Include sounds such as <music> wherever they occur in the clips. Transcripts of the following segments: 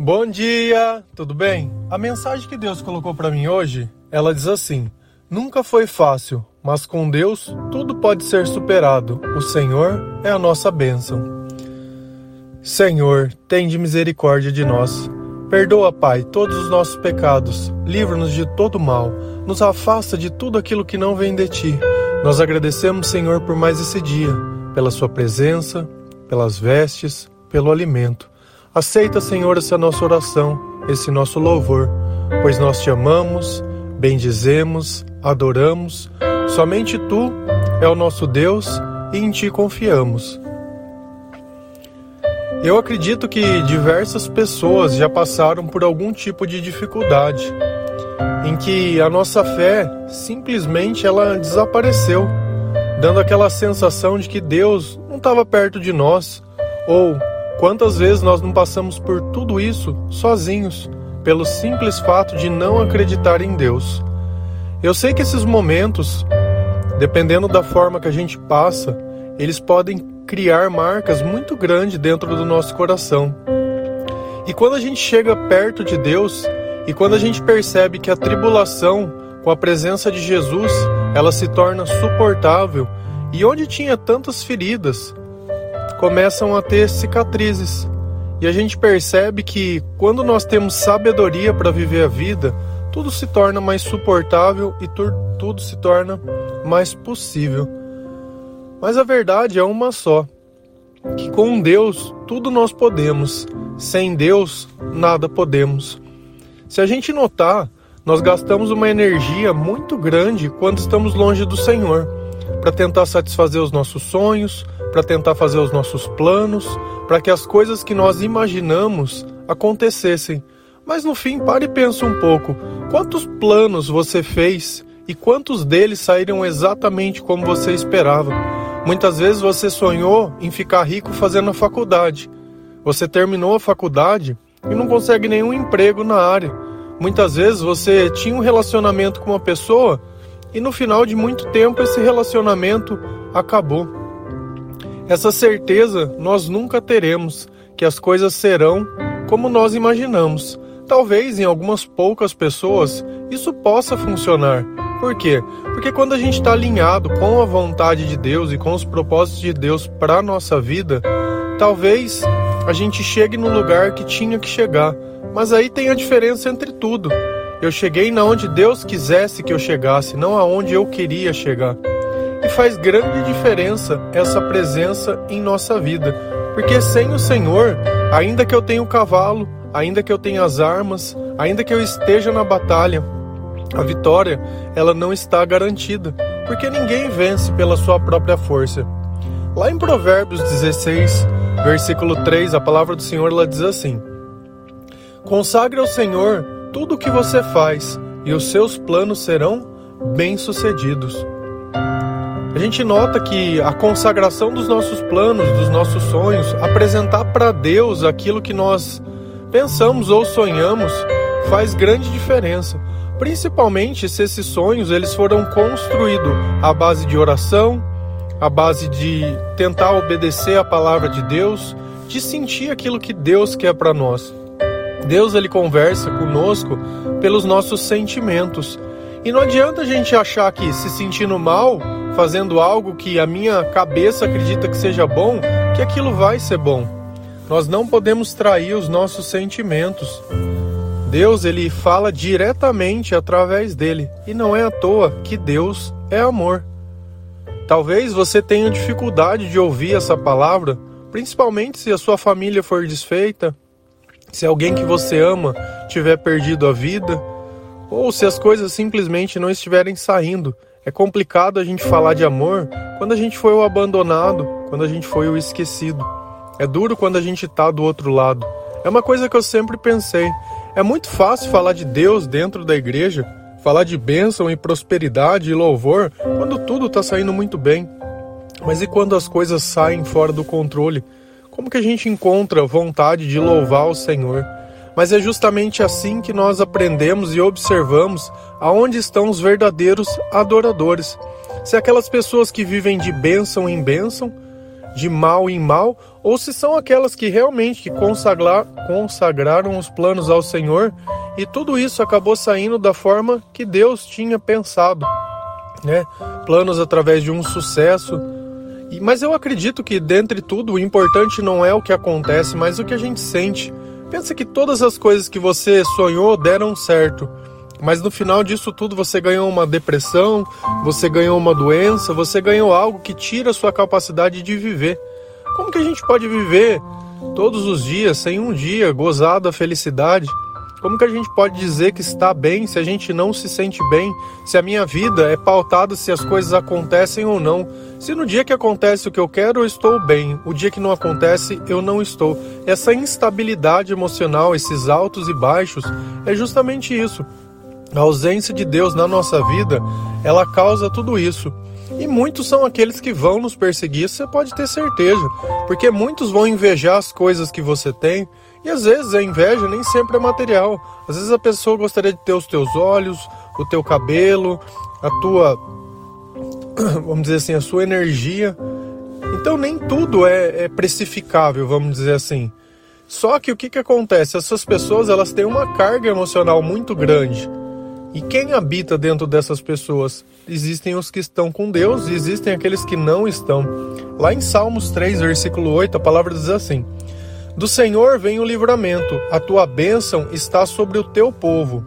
Bom dia, tudo bem? A mensagem que Deus colocou para mim hoje, ela diz assim: Nunca foi fácil, mas com Deus tudo pode ser superado. O Senhor é a nossa bênção. Senhor, tende misericórdia de nós. Perdoa, Pai, todos os nossos pecados. Livra-nos de todo mal. Nos afasta de tudo aquilo que não vem de ti. Nós agradecemos, Senhor, por mais esse dia, pela sua presença, pelas vestes, pelo alimento. Aceita, Senhor, essa nossa oração, esse nosso louvor, pois nós te amamos, bendizemos, adoramos. Somente tu é o nosso Deus e em ti confiamos. Eu acredito que diversas pessoas já passaram por algum tipo de dificuldade em que a nossa fé simplesmente ela desapareceu, dando aquela sensação de que Deus não estava perto de nós ou Quantas vezes nós não passamos por tudo isso sozinhos, pelo simples fato de não acreditar em Deus? Eu sei que esses momentos, dependendo da forma que a gente passa, eles podem criar marcas muito grandes dentro do nosso coração. E quando a gente chega perto de Deus e quando a gente percebe que a tribulação com a presença de Jesus, ela se torna suportável, e onde tinha tantas feridas, começam a ter cicatrizes. E a gente percebe que quando nós temos sabedoria para viver a vida, tudo se torna mais suportável e tu, tudo se torna mais possível. Mas a verdade é uma só: que com Deus tudo nós podemos, sem Deus nada podemos. Se a gente notar, nós gastamos uma energia muito grande quando estamos longe do Senhor, para tentar satisfazer os nossos sonhos, para tentar fazer os nossos planos, para que as coisas que nós imaginamos acontecessem. Mas no fim, pare e pense um pouco: quantos planos você fez e quantos deles saíram exatamente como você esperava? Muitas vezes você sonhou em ficar rico fazendo a faculdade. Você terminou a faculdade e não consegue nenhum emprego na área. Muitas vezes você tinha um relacionamento com uma pessoa e no final de muito tempo esse relacionamento acabou. Essa certeza nós nunca teremos que as coisas serão como nós imaginamos. Talvez em algumas poucas pessoas isso possa funcionar. Por quê? Porque quando a gente está alinhado com a vontade de Deus e com os propósitos de Deus para a nossa vida, talvez a gente chegue no lugar que tinha que chegar. Mas aí tem a diferença entre tudo. Eu cheguei na onde Deus quisesse que eu chegasse, não aonde eu queria chegar. E faz grande diferença essa presença em nossa vida, porque sem o Senhor, ainda que eu tenha o cavalo, ainda que eu tenha as armas, ainda que eu esteja na batalha, a vitória ela não está garantida, porque ninguém vence pela sua própria força. Lá em Provérbios 16, versículo 3, a palavra do Senhor ela diz assim: Consagre ao Senhor tudo o que você faz, e os seus planos serão bem-sucedidos. A gente nota que a consagração dos nossos planos, dos nossos sonhos, apresentar para Deus aquilo que nós pensamos ou sonhamos, faz grande diferença. Principalmente se esses sonhos eles foram construídos à base de oração, à base de tentar obedecer a palavra de Deus, de sentir aquilo que Deus quer para nós. Deus ele conversa conosco pelos nossos sentimentos. E não adianta a gente achar que se sentindo mal, fazendo algo que a minha cabeça acredita que seja bom, que aquilo vai ser bom. Nós não podemos trair os nossos sentimentos. Deus ele fala diretamente através dele, e não é à toa que Deus é amor. Talvez você tenha dificuldade de ouvir essa palavra, principalmente se a sua família for desfeita, se alguém que você ama tiver perdido a vida, ou se as coisas simplesmente não estiverem saindo é complicado a gente falar de amor quando a gente foi o abandonado, quando a gente foi o esquecido. É duro quando a gente está do outro lado. É uma coisa que eu sempre pensei. É muito fácil falar de Deus dentro da igreja, falar de bênção e prosperidade e louvor quando tudo está saindo muito bem. Mas e quando as coisas saem fora do controle? Como que a gente encontra vontade de louvar o Senhor? Mas é justamente assim que nós aprendemos e observamos aonde estão os verdadeiros adoradores. Se aquelas pessoas que vivem de bênção em bênção, de mal em mal, ou se são aquelas que realmente que consagrar, consagraram os planos ao Senhor e tudo isso acabou saindo da forma que Deus tinha pensado, né? Planos através de um sucesso. Mas eu acredito que dentre tudo o importante não é o que acontece, mas o que a gente sente. Pensa que todas as coisas que você sonhou deram certo. Mas no final disso tudo você ganhou uma depressão, você ganhou uma doença, você ganhou algo que tira a sua capacidade de viver. Como que a gente pode viver todos os dias sem um dia gozar da felicidade? Como que a gente pode dizer que está bem se a gente não se sente bem? Se a minha vida é pautada se as coisas acontecem ou não? Se no dia que acontece o que eu quero, eu estou bem, o dia que não acontece, eu não estou. Essa instabilidade emocional, esses altos e baixos, é justamente isso. A ausência de Deus na nossa vida, ela causa tudo isso. E muitos são aqueles que vão nos perseguir, você pode ter certeza, porque muitos vão invejar as coisas que você tem, e às vezes a inveja nem sempre é material. Às vezes a pessoa gostaria de ter os teus olhos, o teu cabelo, a tua, <coughs> vamos dizer assim, a sua energia. Então nem tudo é, é precificável, vamos dizer assim. Só que o que, que acontece? Essas pessoas elas têm uma carga emocional muito grande. E quem habita dentro dessas pessoas? Existem os que estão com Deus e existem aqueles que não estão. Lá em Salmos 3, versículo 8, a palavra diz assim: Do Senhor vem o livramento, a tua bênção está sobre o teu povo.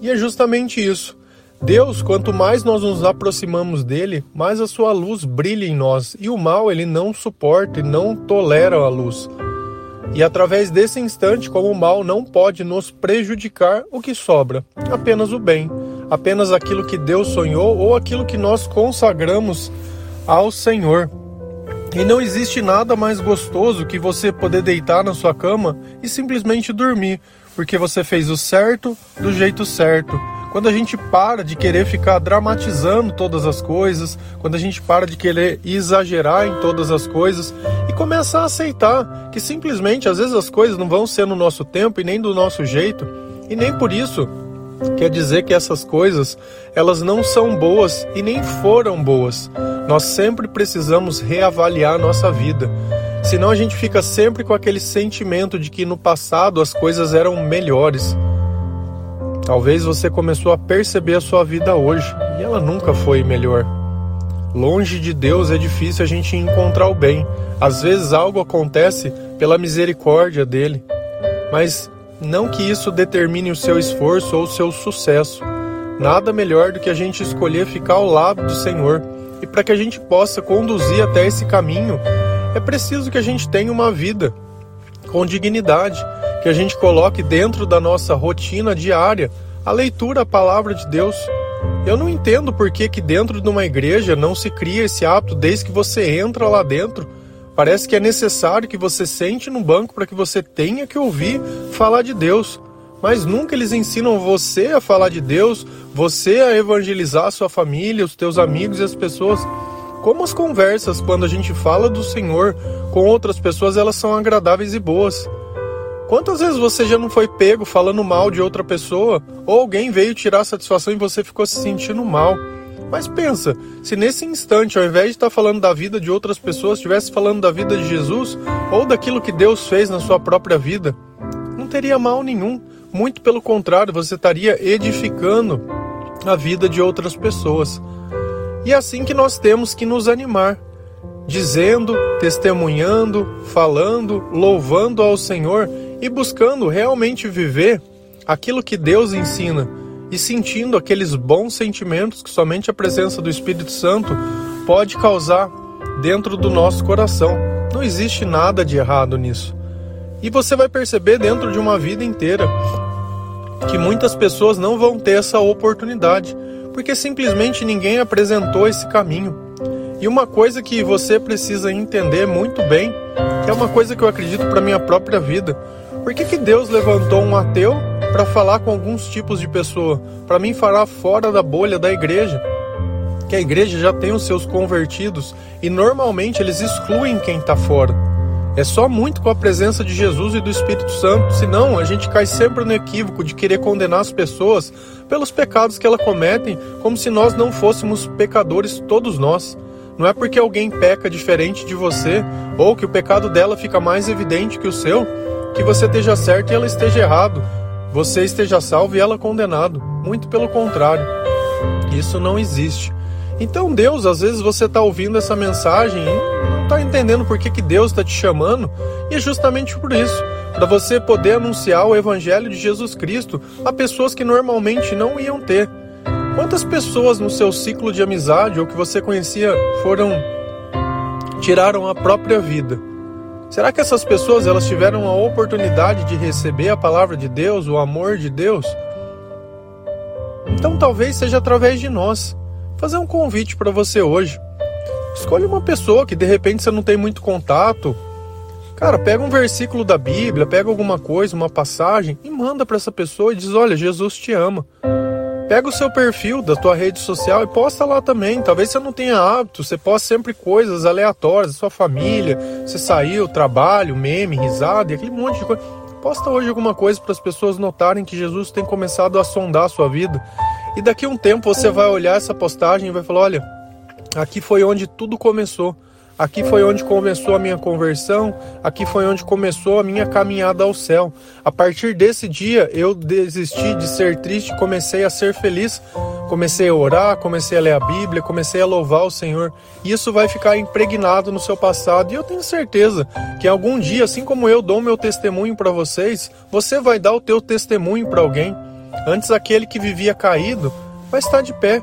E é justamente isso. Deus, quanto mais nós nos aproximamos dele, mais a sua luz brilha em nós, e o mal ele não suporta e não tolera a luz. E através desse instante, como o mal não pode nos prejudicar, o que sobra? Apenas o bem, apenas aquilo que Deus sonhou ou aquilo que nós consagramos ao Senhor. E não existe nada mais gostoso que você poder deitar na sua cama e simplesmente dormir, porque você fez o certo do jeito certo, quando a gente para de querer ficar dramatizando todas as coisas, quando a gente para de querer exagerar em todas as coisas e começa a aceitar que simplesmente às vezes as coisas não vão ser no nosso tempo e nem do nosso jeito, e nem por isso quer dizer que essas coisas elas não são boas e nem foram boas. Nós sempre precisamos reavaliar a nossa vida. Senão a gente fica sempre com aquele sentimento de que no passado as coisas eram melhores. Talvez você começou a perceber a sua vida hoje e ela nunca foi melhor. Longe de Deus é difícil a gente encontrar o bem. Às vezes algo acontece pela misericórdia dele, mas não que isso determine o seu esforço ou o seu sucesso. Nada melhor do que a gente escolher ficar ao lado do Senhor. E para que a gente possa conduzir até esse caminho, é preciso que a gente tenha uma vida com dignidade, que a gente coloque dentro da nossa rotina diária a leitura, a palavra de Deus. Eu não entendo por que, que dentro de uma igreja não se cria esse hábito desde que você entra lá dentro. Parece que é necessário que você sente no banco para que você tenha que ouvir falar de Deus. Mas nunca eles ensinam você a falar de Deus, você a evangelizar a sua família, os teus amigos e as pessoas. Como as conversas, quando a gente fala do Senhor com outras pessoas, elas são agradáveis e boas. Quantas vezes você já não foi pego falando mal de outra pessoa ou alguém veio tirar satisfação e você ficou se sentindo mal? Mas pensa, se nesse instante, ao invés de estar falando da vida de outras pessoas, estivesse falando da vida de Jesus ou daquilo que Deus fez na sua própria vida, não teria mal nenhum. Muito pelo contrário, você estaria edificando a vida de outras pessoas. E é assim que nós temos que nos animar, dizendo, testemunhando, falando, louvando ao Senhor e buscando realmente viver aquilo que Deus ensina e sentindo aqueles bons sentimentos que somente a presença do Espírito Santo pode causar dentro do nosso coração. Não existe nada de errado nisso. E você vai perceber dentro de uma vida inteira que muitas pessoas não vão ter essa oportunidade, porque simplesmente ninguém apresentou esse caminho. E uma coisa que você precisa entender muito bem, que é uma coisa que eu acredito para minha própria vida, por que, que Deus levantou um ateu para falar com alguns tipos de pessoa? Para mim, falar fora da bolha da igreja. Que a igreja já tem os seus convertidos e normalmente eles excluem quem está fora. É só muito com a presença de Jesus e do Espírito Santo, senão a gente cai sempre no equívoco de querer condenar as pessoas pelos pecados que elas cometem, como se nós não fôssemos pecadores, todos nós. Não é porque alguém peca diferente de você ou que o pecado dela fica mais evidente que o seu que você esteja certo e ela esteja errado. Você esteja salvo e ela condenado. Muito pelo contrário. Isso não existe. Então Deus, às vezes você está ouvindo essa mensagem e não está entendendo por que, que Deus está te chamando, e é justamente por isso, para você poder anunciar o Evangelho de Jesus Cristo a pessoas que normalmente não iam ter. Quantas pessoas no seu ciclo de amizade ou que você conhecia foram tiraram a própria vida? Será que essas pessoas elas tiveram a oportunidade de receber a palavra de Deus, o amor de Deus? Então talvez seja através de nós. Fazer um convite para você hoje. Escolha uma pessoa que de repente você não tem muito contato. Cara, pega um versículo da Bíblia, pega alguma coisa, uma passagem e manda para essa pessoa e diz: "Olha, Jesus te ama". Pega o seu perfil da tua rede social e posta lá também. Talvez você não tenha hábito, você posta sempre coisas aleatórias sua família. Você saiu, trabalho, meme, risada e aquele monte de coisa. Posta hoje alguma coisa para as pessoas notarem que Jesus tem começado a sondar a sua vida. E daqui a um tempo você vai olhar essa postagem e vai falar: olha, aqui foi onde tudo começou. Aqui foi onde começou a minha conversão, aqui foi onde começou a minha caminhada ao céu. A partir desse dia eu desisti de ser triste, comecei a ser feliz. Comecei a orar, comecei a ler a Bíblia, comecei a louvar o Senhor. Isso vai ficar impregnado no seu passado. E eu tenho certeza que algum dia, assim como eu dou meu testemunho para vocês, você vai dar o teu testemunho para alguém. Antes aquele que vivia caído vai estar de pé.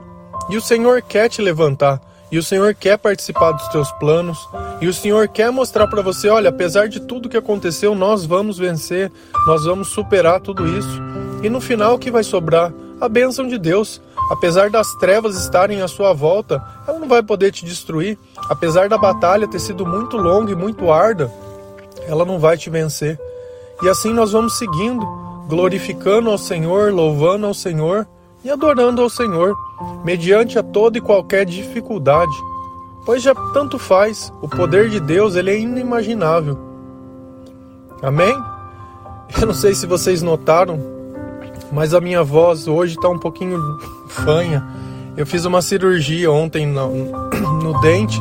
E o Senhor quer te levantar. E o Senhor quer participar dos teus planos. E o Senhor quer mostrar para você: olha, apesar de tudo que aconteceu, nós vamos vencer, nós vamos superar tudo isso. E no final, o que vai sobrar? A bênção de Deus. Apesar das trevas estarem à sua volta, ela não vai poder te destruir. Apesar da batalha ter sido muito longa e muito árdua, ela não vai te vencer. E assim nós vamos seguindo, glorificando ao Senhor, louvando ao Senhor e adorando ao Senhor mediante a toda e qualquer dificuldade, pois já tanto faz, o poder de Deus ele é inimaginável. Amém? Eu não sei se vocês notaram, mas a minha voz hoje está um pouquinho fanha. Eu fiz uma cirurgia ontem no, no dente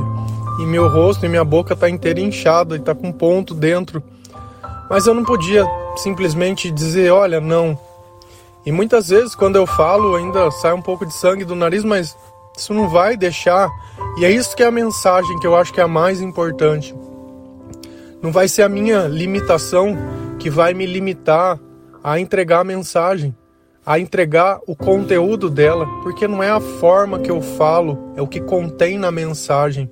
e meu rosto e minha boca tá inteira inchada e tá com ponto dentro. Mas eu não podia simplesmente dizer, olha, não, e muitas vezes, quando eu falo, ainda sai um pouco de sangue do nariz, mas isso não vai deixar. E é isso que é a mensagem que eu acho que é a mais importante. Não vai ser a minha limitação que vai me limitar a entregar a mensagem, a entregar o conteúdo dela, porque não é a forma que eu falo, é o que contém na mensagem.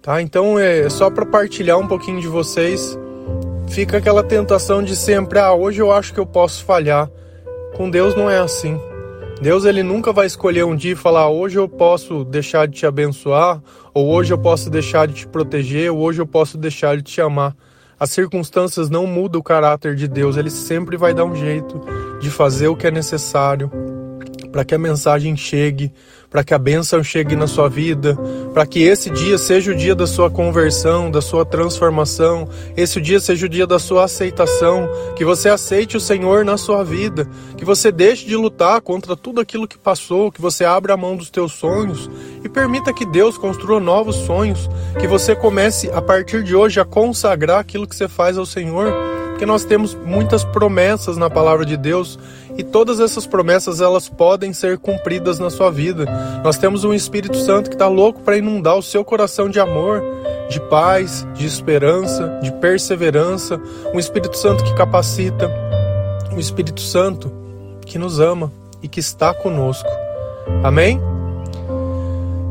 Tá? Então é só para partilhar um pouquinho de vocês. Fica aquela tentação de sempre, ah, hoje eu acho que eu posso falhar. Com Deus não é assim. Deus ele nunca vai escolher um dia e falar hoje eu posso deixar de te abençoar, ou hoje eu posso deixar de te proteger, ou hoje eu posso deixar de te amar. As circunstâncias não mudam o caráter de Deus, ele sempre vai dar um jeito de fazer o que é necessário para que a mensagem chegue, para que a bênção chegue na sua vida, para que esse dia seja o dia da sua conversão, da sua transformação, esse dia seja o dia da sua aceitação, que você aceite o Senhor na sua vida, que você deixe de lutar contra tudo aquilo que passou, que você abra a mão dos teus sonhos e permita que Deus construa novos sonhos, que você comece a partir de hoje a consagrar aquilo que você faz ao Senhor porque nós temos muitas promessas na palavra de Deus e todas essas promessas elas podem ser cumpridas na sua vida. Nós temos um Espírito Santo que está louco para inundar o seu coração de amor, de paz, de esperança, de perseverança, um Espírito Santo que capacita, um Espírito Santo que nos ama e que está conosco. Amém?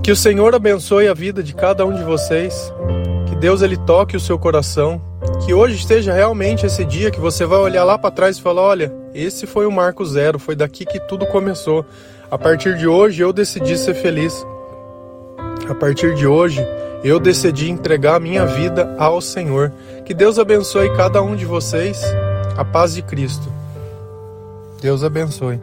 Que o Senhor abençoe a vida de cada um de vocês. Que Deus ele toque o seu coração que hoje esteja realmente esse dia que você vai olhar lá para trás e falar: olha, esse foi o marco zero, foi daqui que tudo começou. A partir de hoje eu decidi ser feliz. A partir de hoje eu decidi entregar a minha vida ao Senhor. Que Deus abençoe cada um de vocês. A paz de Cristo. Deus abençoe.